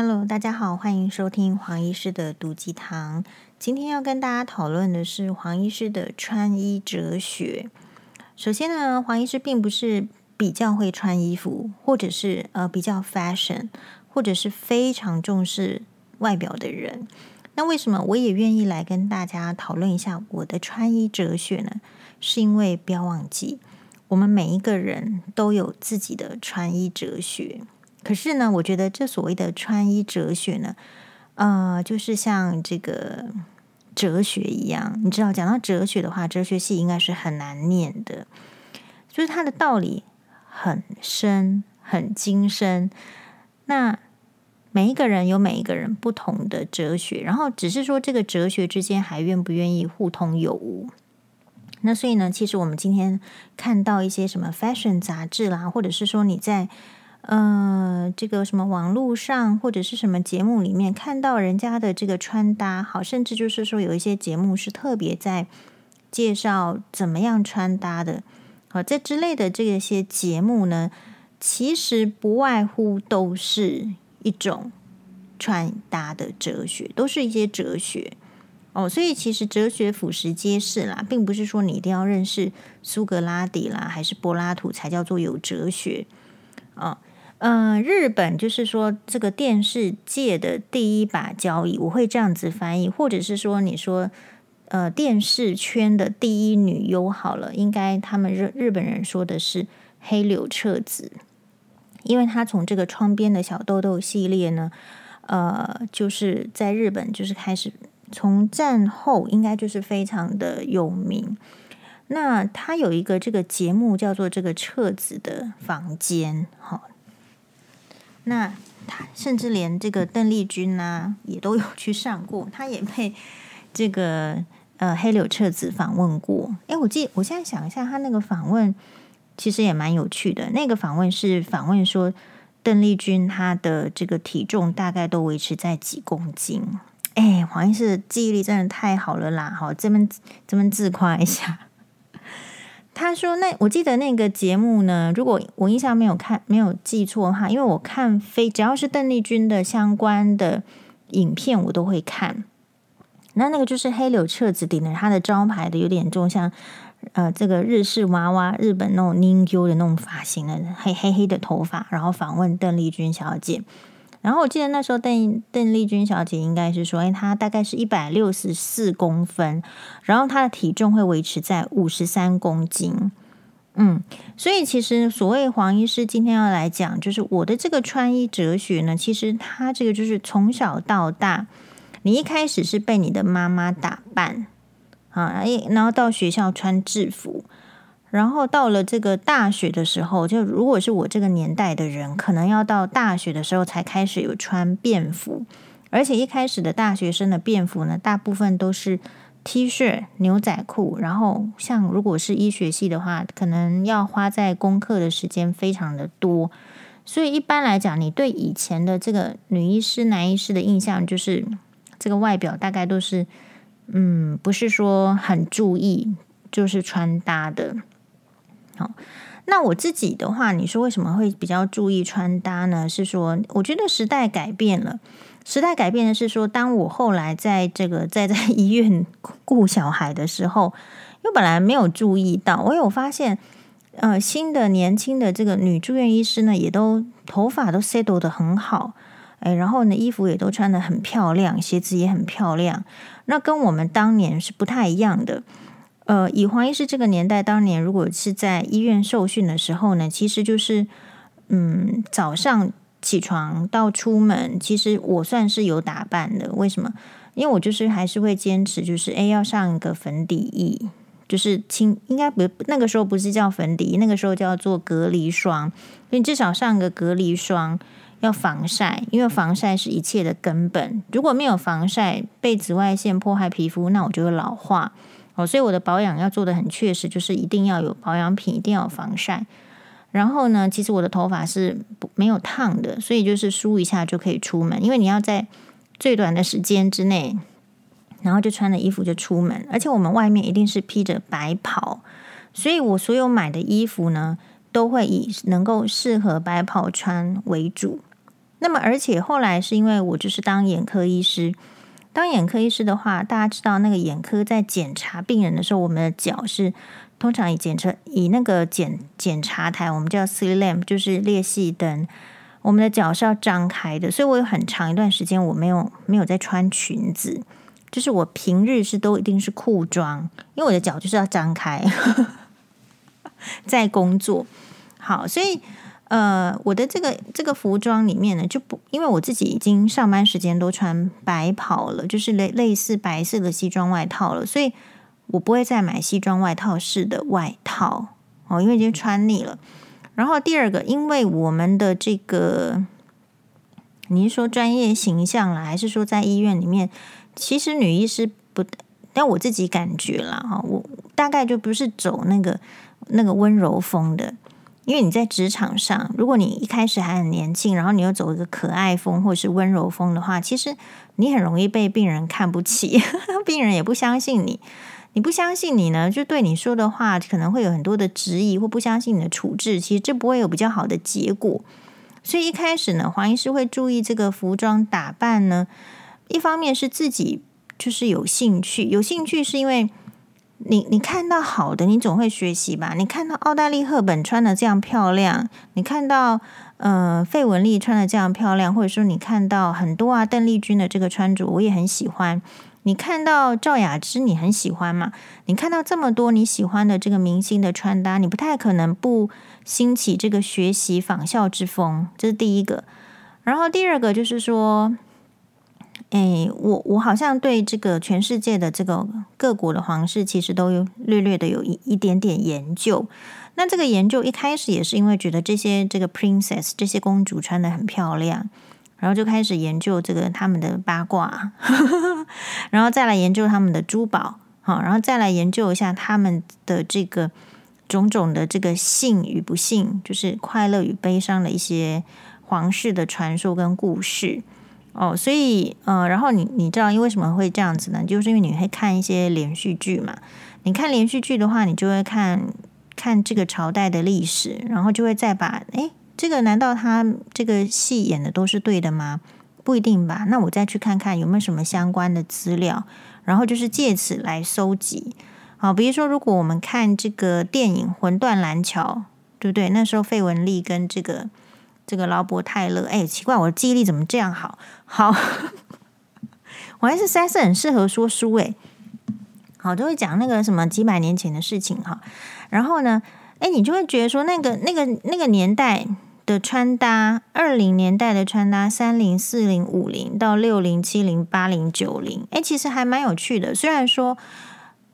Hello，大家好，欢迎收听黄医师的毒鸡汤。今天要跟大家讨论的是黄医师的穿衣哲学。首先呢，黄医师并不是比较会穿衣服，或者是呃比较 fashion，或者是非常重视外表的人。那为什么我也愿意来跟大家讨论一下我的穿衣哲学呢？是因为不要忘记，我们每一个人都有自己的穿衣哲学。可是呢，我觉得这所谓的穿衣哲学呢，呃，就是像这个哲学一样，你知道，讲到哲学的话，哲学系应该是很难念的，就是它的道理很深、很精深。那每一个人有每一个人不同的哲学，然后只是说这个哲学之间还愿不愿意互通有无。那所以呢，其实我们今天看到一些什么 fashion 杂志啦，或者是说你在。呃，这个什么网络上或者是什么节目里面看到人家的这个穿搭，好，甚至就是说有一些节目是特别在介绍怎么样穿搭的，好，这之类的这些节目呢，其实不外乎都是一种穿搭的哲学，都是一些哲学哦，所以其实哲学俯拾皆是啦，并不是说你一定要认识苏格拉底啦，还是柏拉图才叫做有哲学啊。哦嗯、日本就是说这个电视界的第一把交椅，我会这样子翻译，或者是说你说呃电视圈的第一女优好了，应该他们日日本人说的是黑柳彻子，因为她从这个窗边的小豆豆系列呢，呃，就是在日本就是开始从战后应该就是非常的有名。那她有一个这个节目叫做这个彻子的房间，哈。那他甚至连这个邓丽君啊，也都有去上过，他也被这个呃黑柳彻子访问过。哎，我记，我现在想一下，他那个访问其实也蛮有趣的。那个访问是访问说邓丽君她的这个体重大概都维持在几公斤。哎，黄医师记忆力真的太好了啦！好，这边这边自夸一下。他说：“那我记得那个节目呢，如果我印象没有看没有记错的话，因为我看非只要是邓丽君的相关的影片，我都会看。那那个就是黑柳彻子顶着他的招牌的，有点重像呃这个日式娃娃，日本那种 ningyo 的那种发型的黑黑黑的头发，然后访问邓丽君小姐。”然后我记得那时候邓邓丽君小姐应该是说，哎，她大概是一百六十四公分，然后她的体重会维持在五十三公斤。嗯，所以其实所谓黄医师今天要来讲，就是我的这个穿衣哲学呢，其实他这个就是从小到大，你一开始是被你的妈妈打扮啊，然后到学校穿制服。然后到了这个大学的时候，就如果是我这个年代的人，可能要到大学的时候才开始有穿便服，而且一开始的大学生的便服呢，大部分都是 T 恤、牛仔裤。然后像如果是医学系的话，可能要花在功课的时间非常的多，所以一般来讲，你对以前的这个女医师、男医师的印象，就是这个外表大概都是，嗯，不是说很注意，就是穿搭的。好，那我自己的话，你说为什么会比较注意穿搭呢？是说，我觉得时代改变了。时代改变的是说，当我后来在这个在在医院顾小孩的时候，因为本来没有注意到，我有发现，呃，新的年轻的这个女住院医师呢，也都头发都 settle 得很好，哎，然后呢，衣服也都穿的很漂亮，鞋子也很漂亮。那跟我们当年是不太一样的。呃，以黄医师这个年代，当年如果是在医院受训的时候呢，其实就是，嗯，早上起床到出门，其实我算是有打扮的。为什么？因为我就是还是会坚持，就是诶要上一个粉底液，就是清，应该不那个时候不是叫粉底液，那个时候叫做隔离霜。所以至少上个隔离霜，要防晒，因为防晒是一切的根本。如果没有防晒，被紫外线破坏皮肤，那我就会老化。哦，所以我的保养要做的很确实，就是一定要有保养品，一定要有防晒。然后呢，其实我的头发是不没有烫的，所以就是梳一下就可以出门。因为你要在最短的时间之内，然后就穿着衣服就出门，而且我们外面一定是披着白袍，所以我所有买的衣服呢，都会以能够适合白袍穿为主。那么，而且后来是因为我就是当眼科医师，当眼科医师的话，大家知道那个眼科在检查病人的时候，我们的脚是通常以检测以那个检检查台，我们叫 slit lamp，就是裂隙灯，我们的脚是要张开的，所以我有很长一段时间我没有没有在穿裙子，就是我平日是都一定是裤装，因为我的脚就是要张开，在工作。好，所以。呃，我的这个这个服装里面呢，就不因为我自己已经上班时间都穿白袍了，就是类类似白色的西装外套了，所以我不会再买西装外套式的外套哦，因为已经穿腻了。然后第二个，因为我们的这个，你是说专业形象啦，还是说在医院里面，其实女医师不，但我自己感觉啦哈，我大概就不是走那个那个温柔风的。因为你在职场上，如果你一开始还很年轻，然后你又走一个可爱风或是温柔风的话，其实你很容易被病人看不起，病人也不相信你。你不相信你呢，就对你说的话可能会有很多的质疑，或不相信你的处置，其实这不会有比较好的结果。所以一开始呢，黄医师会注意这个服装打扮呢，一方面是自己就是有兴趣，有兴趣是因为。你你看到好的，你总会学习吧？你看到奥黛丽·赫本穿的这样漂亮，你看到呃费雯丽穿的这样漂亮，或者说你看到很多啊邓丽君的这个穿着，我也很喜欢。你看到赵雅芝，你很喜欢嘛？你看到这么多你喜欢的这个明星的穿搭，你不太可能不兴起这个学习仿效之风，这是第一个。然后第二个就是说。哎，我我好像对这个全世界的这个各国的皇室，其实都有略略的有一一点点研究。那这个研究一开始也是因为觉得这些这个 princess 这些公主穿的很漂亮，然后就开始研究这个他们的八卦，然后再来研究他们的珠宝，好，然后再来研究一下他们的这个种种的这个幸与不幸，就是快乐与悲伤的一些皇室的传说跟故事。哦，所以呃，然后你你知道因为什么会这样子呢？就是因为你会看一些连续剧嘛。你看连续剧的话，你就会看看这个朝代的历史，然后就会再把诶，这个难道他这个戏演的都是对的吗？不一定吧。那我再去看看有没有什么相关的资料，然后就是借此来搜集。好，比如说如果我们看这个电影《魂断蓝桥》，对不对？那时候费雯丽跟这个。这个劳勃泰勒，哎，奇怪，我的记忆力怎么这样好？好，我还是实在是很适合说书哎。好，就会讲那个什么几百年前的事情哈。然后呢，哎，你就会觉得说，那个那个那个年代的穿搭，二零年代的穿搭，三零、四零、五零到六零、七零、八零、九零，哎，其实还蛮有趣的。虽然说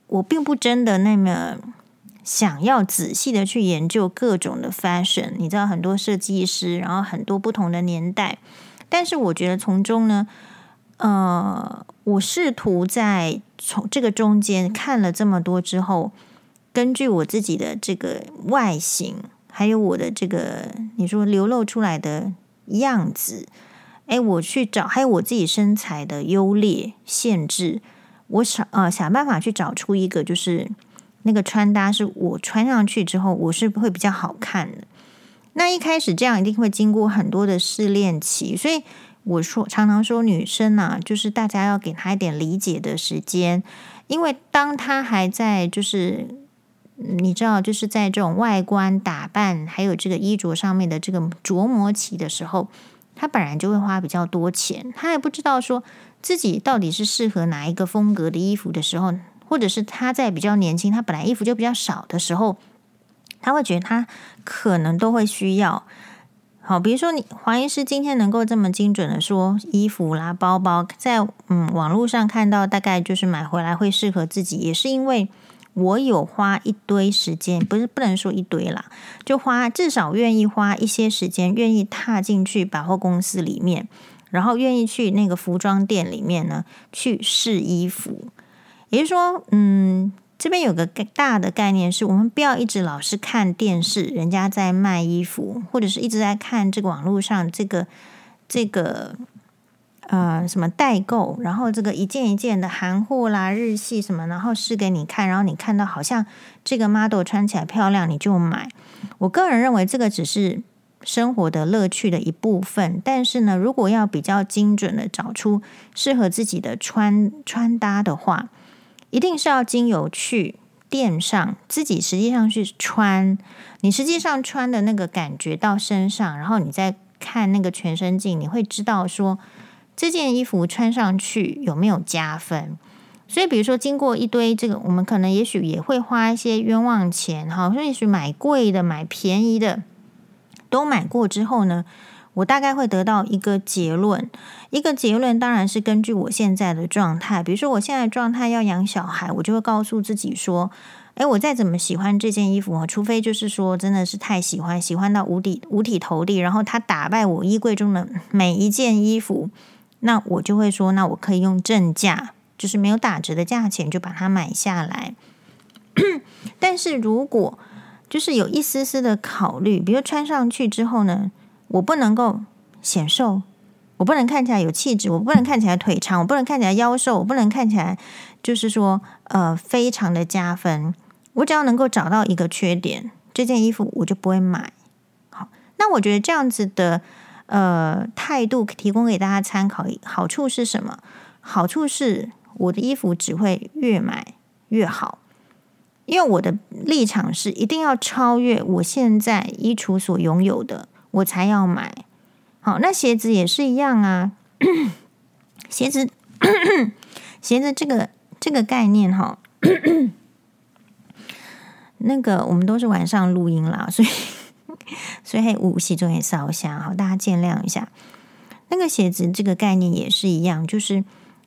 我并不真的那么。想要仔细的去研究各种的 fashion，你知道很多设计师，然后很多不同的年代，但是我觉得从中呢，呃，我试图在从这个中间看了这么多之后，根据我自己的这个外形，还有我的这个你说流露出来的样子，哎，我去找，还有我自己身材的优劣限制，我想呃想办法去找出一个就是。那个穿搭是我穿上去之后，我是会比较好看的。那一开始这样一定会经过很多的试炼期，所以我说常常说女生啊，就是大家要给她一点理解的时间，因为当她还在就是你知道就是在这种外观打扮还有这个衣着上面的这个琢磨期的时候，她本来就会花比较多钱，她也不知道说自己到底是适合哪一个风格的衣服的时候。或者是他在比较年轻，他本来衣服就比较少的时候，他会觉得他可能都会需要。好，比如说你黄医师今天能够这么精准的说衣服啦、包包，在嗯网络上看到，大概就是买回来会适合自己，也是因为我有花一堆时间，不是不能说一堆啦，就花至少愿意花一些时间，愿意踏进去百货公司里面，然后愿意去那个服装店里面呢去试衣服。也就是说，嗯，这边有个大的概念是，我们不要一直老是看电视，人家在卖衣服，或者是一直在看这个网络上这个这个呃什么代购，然后这个一件一件的韩货啦、日系什么，然后试给你看，然后你看到好像这个 model 穿起来漂亮，你就买。我个人认为这个只是生活的乐趣的一部分。但是呢，如果要比较精准的找出适合自己的穿穿搭的话，一定是要经由去店上自己实际上去穿，你实际上穿的那个感觉到身上，然后你再看那个全身镜，你会知道说这件衣服穿上去有没有加分。所以，比如说，经过一堆这个，我们可能也许也会花一些冤枉钱，哈，所以也许买贵的、买便宜的都买过之后呢，我大概会得到一个结论。一个结论当然是根据我现在的状态，比如说我现在状态要养小孩，我就会告诉自己说，诶，我再怎么喜欢这件衣服，除非就是说真的是太喜欢，喜欢到五体五体投地，然后它打败我衣柜中的每一件衣服，那我就会说，那我可以用正价。就是没有打折的价钱就把它买下来，但是如果就是有一丝丝的考虑，比如穿上去之后呢，我不能够显瘦，我不能看起来有气质，我不能看起来腿长，我不能看起来腰瘦，我不能看起来就是说呃非常的加分。我只要能够找到一个缺点，这件衣服我就不会买。好，那我觉得这样子的呃态度提供给大家参考，好处是什么？好处是。我的衣服只会越买越好，因为我的立场是一定要超越我现在衣橱所拥有的，我才要买。好，那鞋子也是一样啊。鞋子，鞋子这个这个概念哈，那个我们都是晚上录音啦，所以所以武器重点烧香，好，大家见谅一下。那个鞋子这个概念也是一样，就是。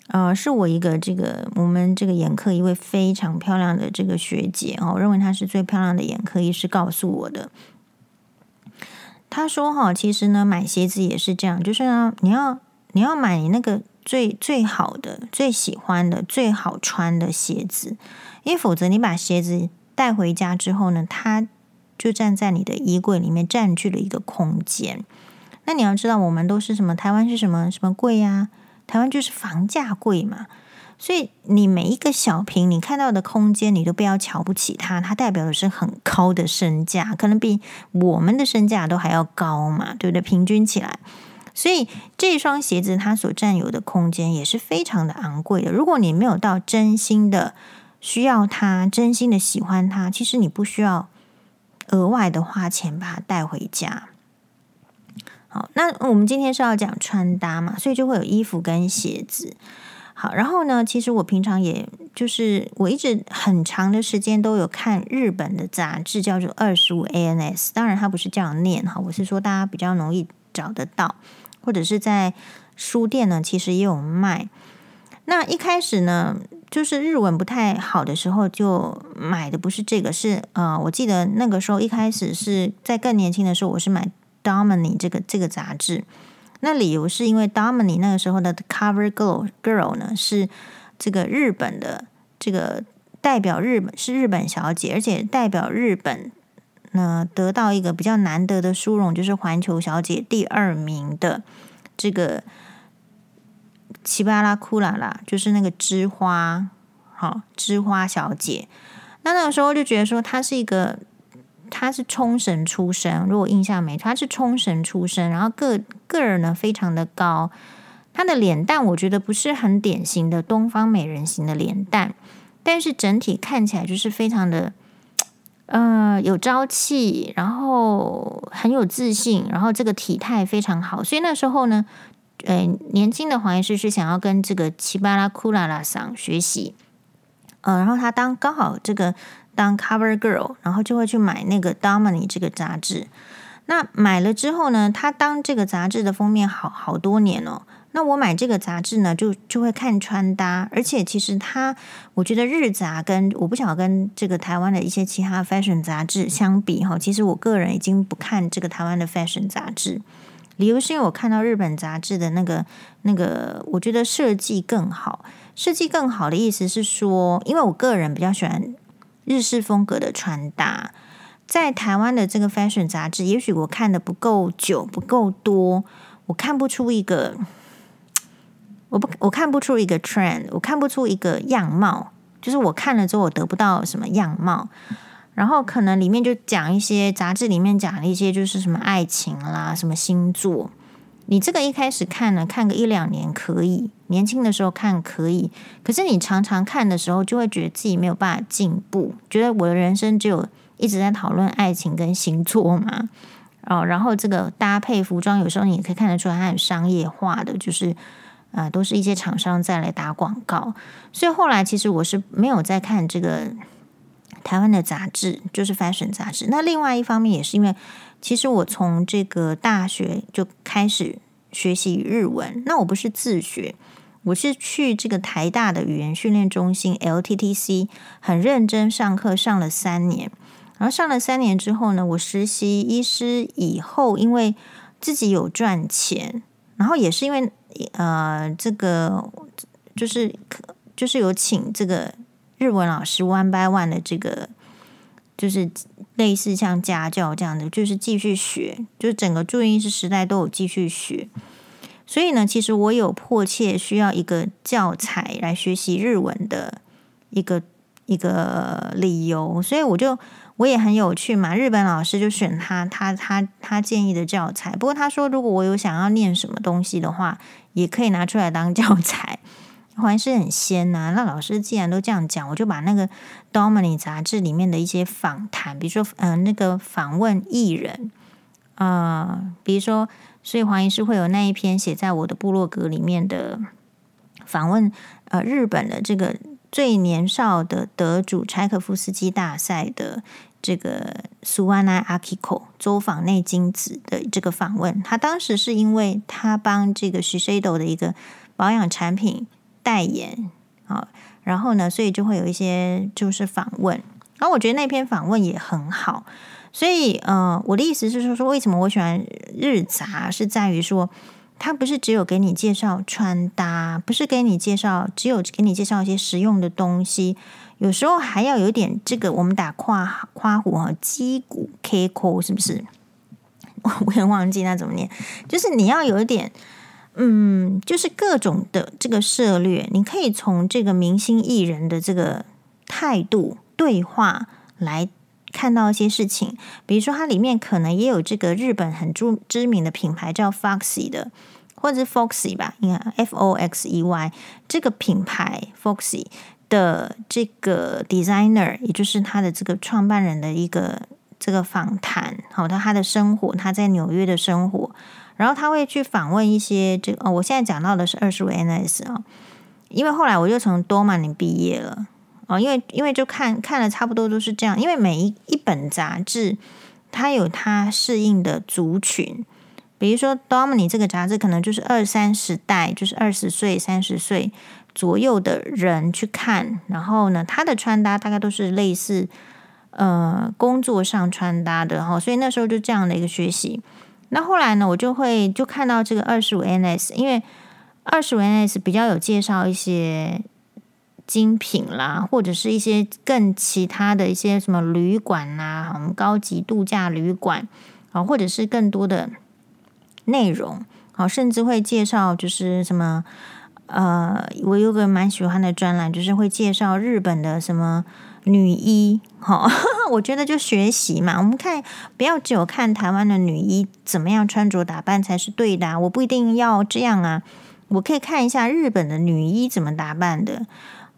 呃，是我一个这个我们这个眼科一位非常漂亮的这个学姐哦，认为她是最漂亮的眼科医师告诉我的。他说哈，其实呢，买鞋子也是这样，就是呢，你要你要买你那个最最好的、最喜欢的、最好穿的鞋子，因为否则你把鞋子带回家之后呢，它就站在你的衣柜里面占据了一个空间。那你要知道，我们都是什么？台湾是什么什么贵呀？台湾就是房价贵嘛，所以你每一个小瓶你看到的空间，你都不要瞧不起它，它代表的是很高的身价，可能比我们的身价都还要高嘛，对不对？平均起来，所以这双鞋子它所占有的空间也是非常的昂贵的。如果你没有到真心的需要它，真心的喜欢它，其实你不需要额外的花钱把它带回家。好，那我们今天是要讲穿搭嘛，所以就会有衣服跟鞋子。好，然后呢，其实我平常也就是我一直很长的时间都有看日本的杂志，叫做二十五 ANS。当然，它不是这样念哈，我是说大家比较容易找得到，或者是在书店呢，其实也有卖。那一开始呢，就是日文不太好的时候，就买的不是这个，是呃，我记得那个时候一开始是在更年轻的时候，我是买。Domini 这个这个杂志，那理由是因为 Domini 那个时候的 Cover Girl Girl 呢，是这个日本的这个代表日本是日本小姐，而且代表日本呢得到一个比较难得的殊荣，就是环球小姐第二名的这个奇巴拉库拉拉，就是那个枝花好枝花小姐。那那个时候就觉得说她是一个。他是冲绳出身，如果印象没错，他是冲绳出身，然后个个人呢非常的高，他的脸蛋我觉得不是很典型的东方美人型的脸蛋，但是整体看起来就是非常的，呃，有朝气，然后很有自信，然后这个体态非常好，所以那时候呢，呃，年轻的黄医师是想要跟这个奇巴拉库拉拉桑学习，呃，然后他当刚好这个。当 cover girl，然后就会去买那个 Domini 这个杂志。那买了之后呢，他当这个杂志的封面好好多年哦。那我买这个杂志呢，就就会看穿搭，而且其实他，我觉得日杂跟我不想跟这个台湾的一些其他 fashion 杂志相比哈，其实我个人已经不看这个台湾的 fashion 杂志。理由是因为我看到日本杂志的那个那个，我觉得设计更好。设计更好的意思是说，因为我个人比较喜欢。日式风格的穿搭，在台湾的这个 fashion 杂志，也许我看的不够久，不够多，我看不出一个，我不，我看不出一个 trend，我看不出一个样貌，就是我看了之后，我得不到什么样貌。然后可能里面就讲一些杂志里面讲了一些就是什么爱情啦，什么星座。你这个一开始看呢，看个一两年可以，年轻的时候看可以。可是你常常看的时候，就会觉得自己没有办法进步，觉得我的人生只有一直在讨论爱情跟星座嘛。哦，然后这个搭配服装，有时候你也可以看得出来，它很商业化的，就是啊、呃，都是一些厂商在来打广告。所以后来其实我是没有在看这个台湾的杂志，就是 fashion 杂志。那另外一方面也是因为。其实我从这个大学就开始学习日文，那我不是自学，我是去这个台大的语言训练中心 LTTC 很认真上课，上了三年。然后上了三年之后呢，我实习医师以后，因为自己有赚钱，然后也是因为呃这个就是就是有请这个日文老师 one by one 的这个就是。类似像家教这样的，就是继续学，就整个住院医师时代都有继续学。所以呢，其实我有迫切需要一个教材来学习日文的一个一个理由，所以我就我也很有趣嘛。日本老师就选他，他他他建议的教材。不过他说，如果我有想要念什么东西的话，也可以拿出来当教材。还是很仙呐、那老师既然都这样讲，我就把那个《Domini》杂志里面的一些访谈，比如说，嗯、呃，那个访问艺人，啊、比如说，所以黄医师会有那一篇写在我的部落格里面的访问，呃，日本的这个最年少的得主柴可夫斯基大赛的这个苏安奈阿基口周访内金子的这个访问，他当时是因为他帮这个 Shiseido 的一个保养产品。代言啊，然后呢，所以就会有一些就是访问，然后我觉得那篇访问也很好，所以呃，我的意思是说，说为什么我喜欢日杂，是在于说，它不是只有给你介绍穿搭，不是给你介绍，只有给你介绍一些实用的东西，有时候还要有一点这个我们打夸夸虎啊，击鼓 K 扣是不是？我 我也忘记那怎么念，就是你要有一点。嗯，就是各种的这个策略，你可以从这个明星艺人的这个态度对话来看到一些事情。比如说，它里面可能也有这个日本很著知名的品牌叫 Foxy 的，或者是 Foxy 吧，你看 F O X E Y 这个品牌 Foxy 的这个 designer，也就是他的这个创办人的一个这个访谈，好，他他的生活，他在纽约的生活。然后他会去访问一些这个哦，我现在讲到的是二十五 NS 啊，因为后来我就从多曼尼毕业了哦，因为因为就看看了差不多都是这样，因为每一一本杂志它有它适应的族群，比如说多曼尼这个杂志可能就是二三十代，就是二十岁三十岁左右的人去看，然后呢，他的穿搭大概都是类似呃工作上穿搭的哈，所以那时候就这样的一个学习。那后来呢，我就会就看到这个二十五 NS，因为二十五 NS 比较有介绍一些精品啦，或者是一些更其他的一些什么旅馆呐，我们高级度假旅馆啊，或者是更多的内容，好，甚至会介绍就是什么呃，我有个蛮喜欢的专栏，就是会介绍日本的什么。女医，好，我觉得就学习嘛。我们看，不要只有看台湾的女医怎么样穿着打扮才是对的啊。我不一定要这样啊，我可以看一下日本的女医怎么打扮的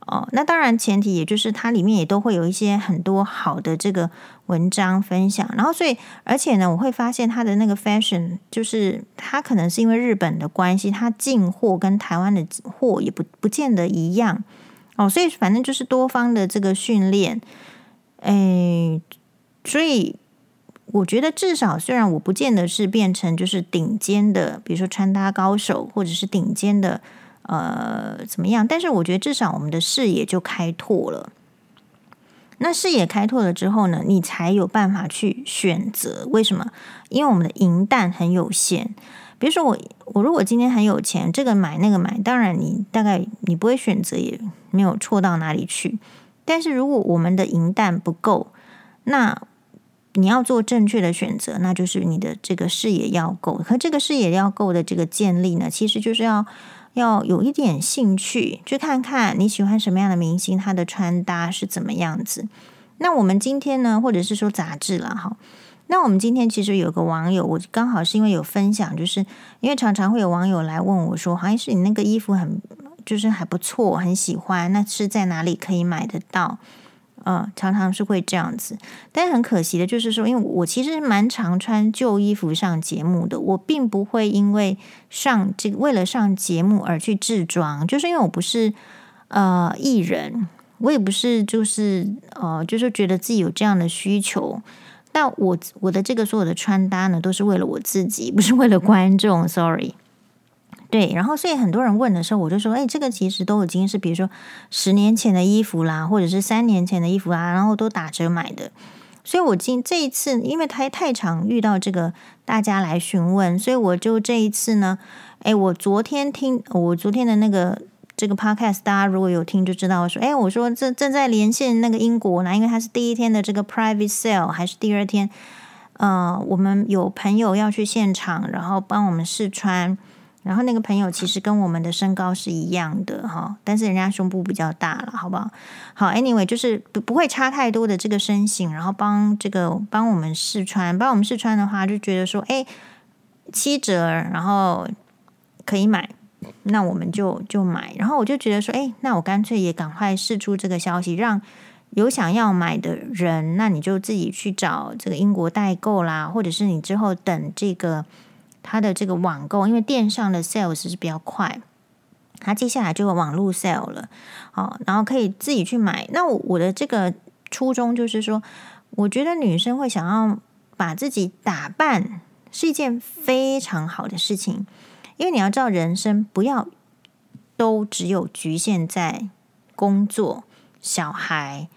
哦。那当然，前提也就是它里面也都会有一些很多好的这个文章分享。然后，所以而且呢，我会发现它的那个 fashion，就是它可能是因为日本的关系，它进货跟台湾的货也不不见得一样。哦，所以反正就是多方的这个训练，诶，所以我觉得至少虽然我不见得是变成就是顶尖的，比如说穿搭高手，或者是顶尖的呃怎么样，但是我觉得至少我们的视野就开拓了。那视野开拓了之后呢，你才有办法去选择。为什么？因为我们的银弹很有限。比如说我，我如果今天很有钱，这个买那个买，当然你大概你不会选择，也没有错到哪里去。但是如果我们的银弹不够，那你要做正确的选择，那就是你的这个视野要够。可这个视野要够的这个建立呢，其实就是要要有一点兴趣，去看看你喜欢什么样的明星，他的穿搭是怎么样子。那我们今天呢，或者是说杂志了哈。那我们今天其实有个网友，我刚好是因为有分享，就是因为常常会有网友来问我说：“黄医师，你那个衣服很就是还不错，很喜欢，那是在哪里可以买得到？”呃，常常是会这样子，但是很可惜的就是说，因为我其实蛮常穿旧衣服上节目的，我并不会因为上这个为了上节目而去制装，就是因为我不是呃艺人，我也不是就是呃就是觉得自己有这样的需求。但我我的这个所有的穿搭呢，都是为了我自己，不是为了观众。Sorry。对，然后所以很多人问的时候，我就说，哎，这个其实都已经是，比如说十年前的衣服啦，或者是三年前的衣服啊，然后都打折买的。所以我今这一次，因为太太常遇到这个大家来询问，所以我就这一次呢，哎，我昨天听我昨天的那个这个 podcast，大家如果有听就知道，说，哎，我说正正在连线那个英国呢，因为它是第一天的这个 private sale，还是第二天？呃，我们有朋友要去现场，然后帮我们试穿。然后那个朋友其实跟我们的身高是一样的哈，但是人家胸部比较大了，好不好？好，anyway，就是不不会差太多的这个身形，然后帮这个帮我们试穿，帮我们试穿的话，就觉得说，哎，七折，然后可以买，那我们就就买。然后我就觉得说，哎，那我干脆也赶快试出这个消息，让有想要买的人，那你就自己去找这个英国代购啦，或者是你之后等这个。它的这个网购，因为电商的 sales 是比较快，它接下来就有网络 sale 了，好，然后可以自己去买。那我的这个初衷就是说，我觉得女生会想要把自己打扮是一件非常好的事情，因为你要知道，人生不要都只有局限在工作、小孩，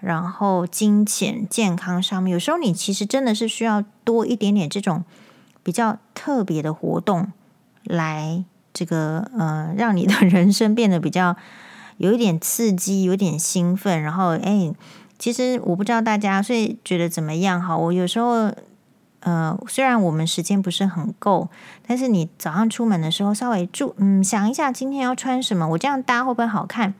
然后金钱、健康上面，有时候你其实真的是需要多一点点这种。比较特别的活动，来这个呃，让你的人生变得比较有一点刺激，有点兴奋。然后，哎，其实我不知道大家所以觉得怎么样哈？我有时候呃，虽然我们时间不是很够，但是你早上出门的时候，稍微注嗯想一下今天要穿什么，我这样搭会不会好看？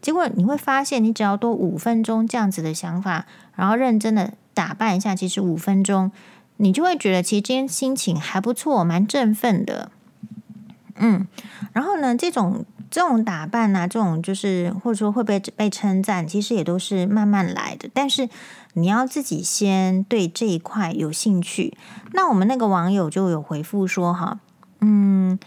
结果你会发现，你只要多五分钟这样子的想法，然后认真的打扮一下，其实五分钟。你就会觉得其实今天心情还不错，蛮振奋的，嗯，然后呢，这种这种打扮呢、啊，这种就是或者说会被被称赞，其实也都是慢慢来的。但是你要自己先对这一块有兴趣。那我们那个网友就有回复说，哈，嗯。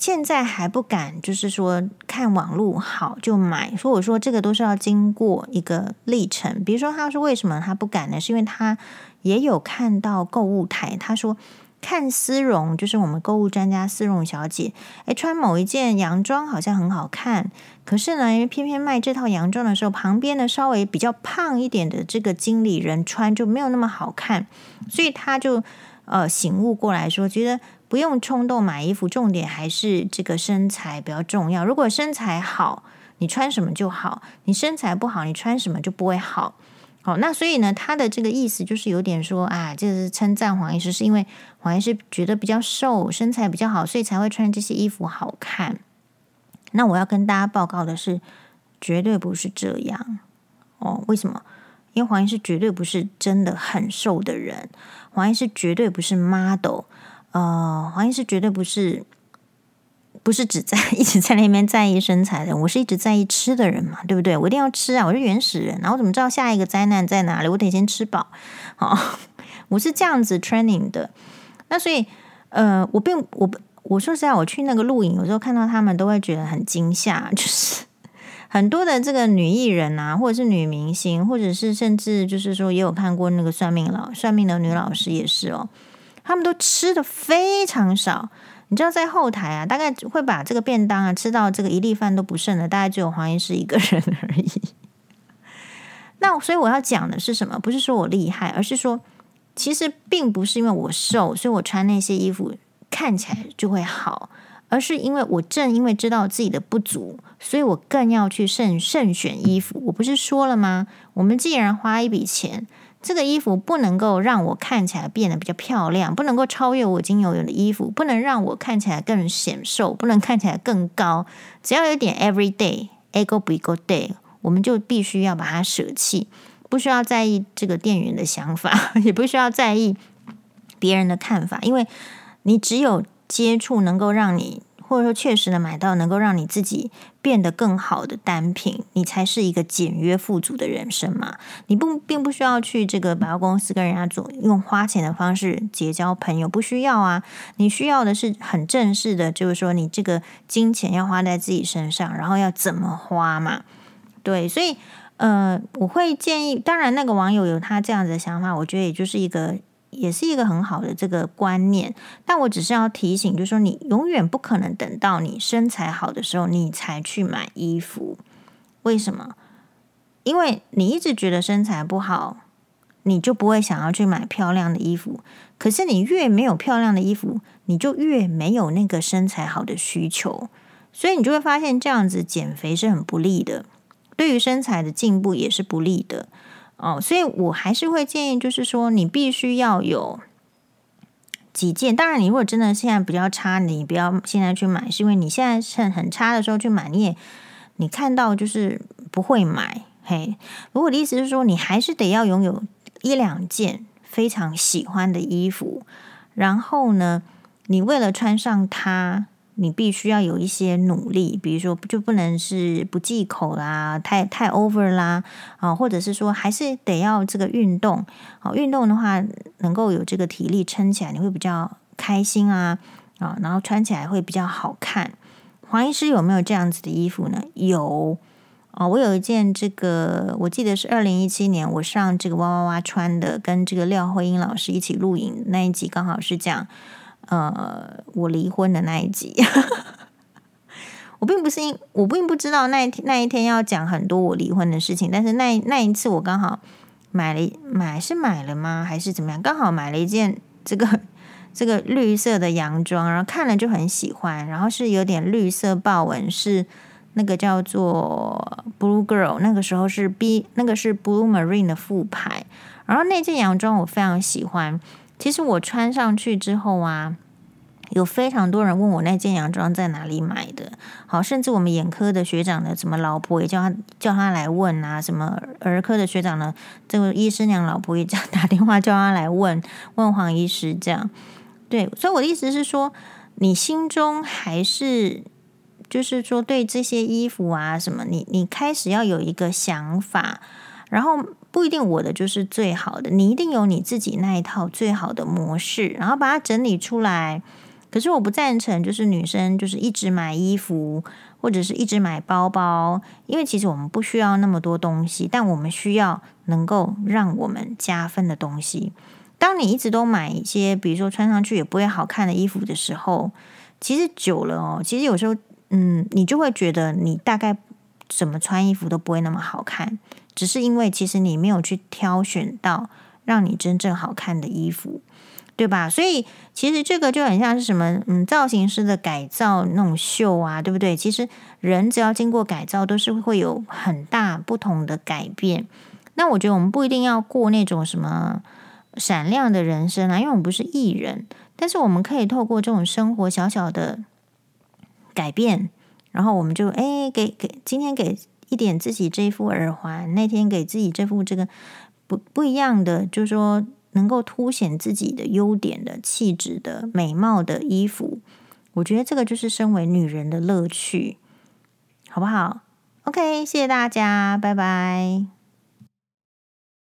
现在还不敢，就是说看网络好就买。所以我说这个都是要经过一个历程。比如说，他说为什么他不敢呢？是因为他也有看到购物台。他说看丝绒，就是我们购物专家丝绒小姐，诶，穿某一件洋装好像很好看。可是呢，因为偏偏卖这套洋装的时候，旁边的稍微比较胖一点的这个经理人穿就没有那么好看，所以他就呃醒悟过来说，觉得。不用冲动买衣服，重点还是这个身材比较重要。如果身材好，你穿什么就好；你身材不好，你穿什么就不会好。好，那所以呢，他的这个意思就是有点说啊，就是称赞黄医师，是因为黄医师觉得比较瘦，身材比较好，所以才会穿这些衣服好看。那我要跟大家报告的是，绝对不是这样哦。为什么？因为黄医师绝对不是真的很瘦的人，黄医师绝对不是 model。呃，黄医师绝对不是，不是只在 一直在那边在意身材的。我是一直在意吃的人嘛，对不对？我一定要吃啊！我是原始人，然后我怎么知道下一个灾难在哪里？我得先吃饱。好，我是这样子 training 的。那所以，呃，我并我我说实在，我去那个录影，有时候看到他们都会觉得很惊吓，就是 很多的这个女艺人啊，或者是女明星，或者是甚至就是说也有看过那个算命老算命的女老师也是哦。他们都吃的非常少，你知道，在后台啊，大概会把这个便当啊吃到这个一粒饭都不剩的，大概只有黄医师一个人而已。那所以我要讲的是什么？不是说我厉害，而是说，其实并不是因为我瘦，所以我穿那些衣服看起来就会好，而是因为我正因为知道自己的不足，所以我更要去慎慎选衣服。我不是说了吗？我们既然花一笔钱。这个衣服不能够让我看起来变得比较漂亮，不能够超越我已经拥有的衣服，不能让我看起来更显瘦，不能看起来更高。只要有点 every day，ego bigo day，我们就必须要把它舍弃。不需要在意这个店员的想法，也不需要在意别人的看法，因为你只有接触能够让你。或者说，确实的买到能够让你自己变得更好的单品，你才是一个简约富足的人生嘛。你不并不需要去这个百货公司跟人家做用花钱的方式结交朋友，不需要啊。你需要的是很正式的，就是说你这个金钱要花在自己身上，然后要怎么花嘛？对，所以呃，我会建议，当然那个网友有他这样子的想法，我觉得也就是一个。也是一个很好的这个观念，但我只是要提醒，就是说你永远不可能等到你身材好的时候，你才去买衣服。为什么？因为你一直觉得身材不好，你就不会想要去买漂亮的衣服。可是你越没有漂亮的衣服，你就越没有那个身材好的需求，所以你就会发现这样子减肥是很不利的，对于身材的进步也是不利的。哦，所以我还是会建议，就是说你必须要有几件。当然，你如果真的现在比较差，你不要现在去买，是因为你现在趁很差的时候去买，你也你看到就是不会买。嘿，如果的意思是说，你还是得要拥有一两件非常喜欢的衣服，然后呢，你为了穿上它。你必须要有一些努力，比如说就不能是不忌口啦，太太 over 啦啊，或者是说还是得要这个运动啊，运动的话能够有这个体力撑起来，你会比较开心啊啊，然后穿起来会比较好看。黄医师有没有这样子的衣服呢？有哦，我有一件这个，我记得是二零一七年我上这个哇哇哇穿的，跟这个廖慧英老师一起录影那一集，刚好是这样。呃，我离婚的那一集，我并不是因我并不知道那一天那一天要讲很多我离婚的事情，但是那那一次我刚好买了买是买了吗？还是怎么样？刚好买了一件这个 这个绿色的洋装，然后看了就很喜欢，然后是有点绿色豹纹，是那个叫做 Blue Girl，那个时候是 B 那个是 Blue Marine 的副牌，然后那件洋装我非常喜欢。其实我穿上去之后啊，有非常多人问我那件洋装在哪里买的。好，甚至我们眼科的学长的什么老婆也叫他叫他来问啊，什么儿科的学长呢，这个医师娘老婆也叫打电话叫他来问问黄医师这样。对，所以我的意思是说，你心中还是就是说对这些衣服啊什么，你你开始要有一个想法，然后。不一定我的就是最好的，你一定有你自己那一套最好的模式，然后把它整理出来。可是我不赞成，就是女生就是一直买衣服或者是一直买包包，因为其实我们不需要那么多东西，但我们需要能够让我们加分的东西。当你一直都买一些，比如说穿上去也不会好看的衣服的时候，其实久了哦，其实有时候嗯，你就会觉得你大概怎么穿衣服都不会那么好看。只是因为其实你没有去挑选到让你真正好看的衣服，对吧？所以其实这个就很像是什么，嗯，造型师的改造那种秀啊，对不对？其实人只要经过改造，都是会有很大不同的改变。那我觉得我们不一定要过那种什么闪亮的人生啊，因为我们不是艺人，但是我们可以透过这种生活小小的改变，然后我们就哎，给给今天给。一点自己这副耳环，那天给自己这副这个不不一样的，就是说能够凸显自己的优点的气质的美貌的衣服，我觉得这个就是身为女人的乐趣，好不好？OK，谢谢大家，拜拜。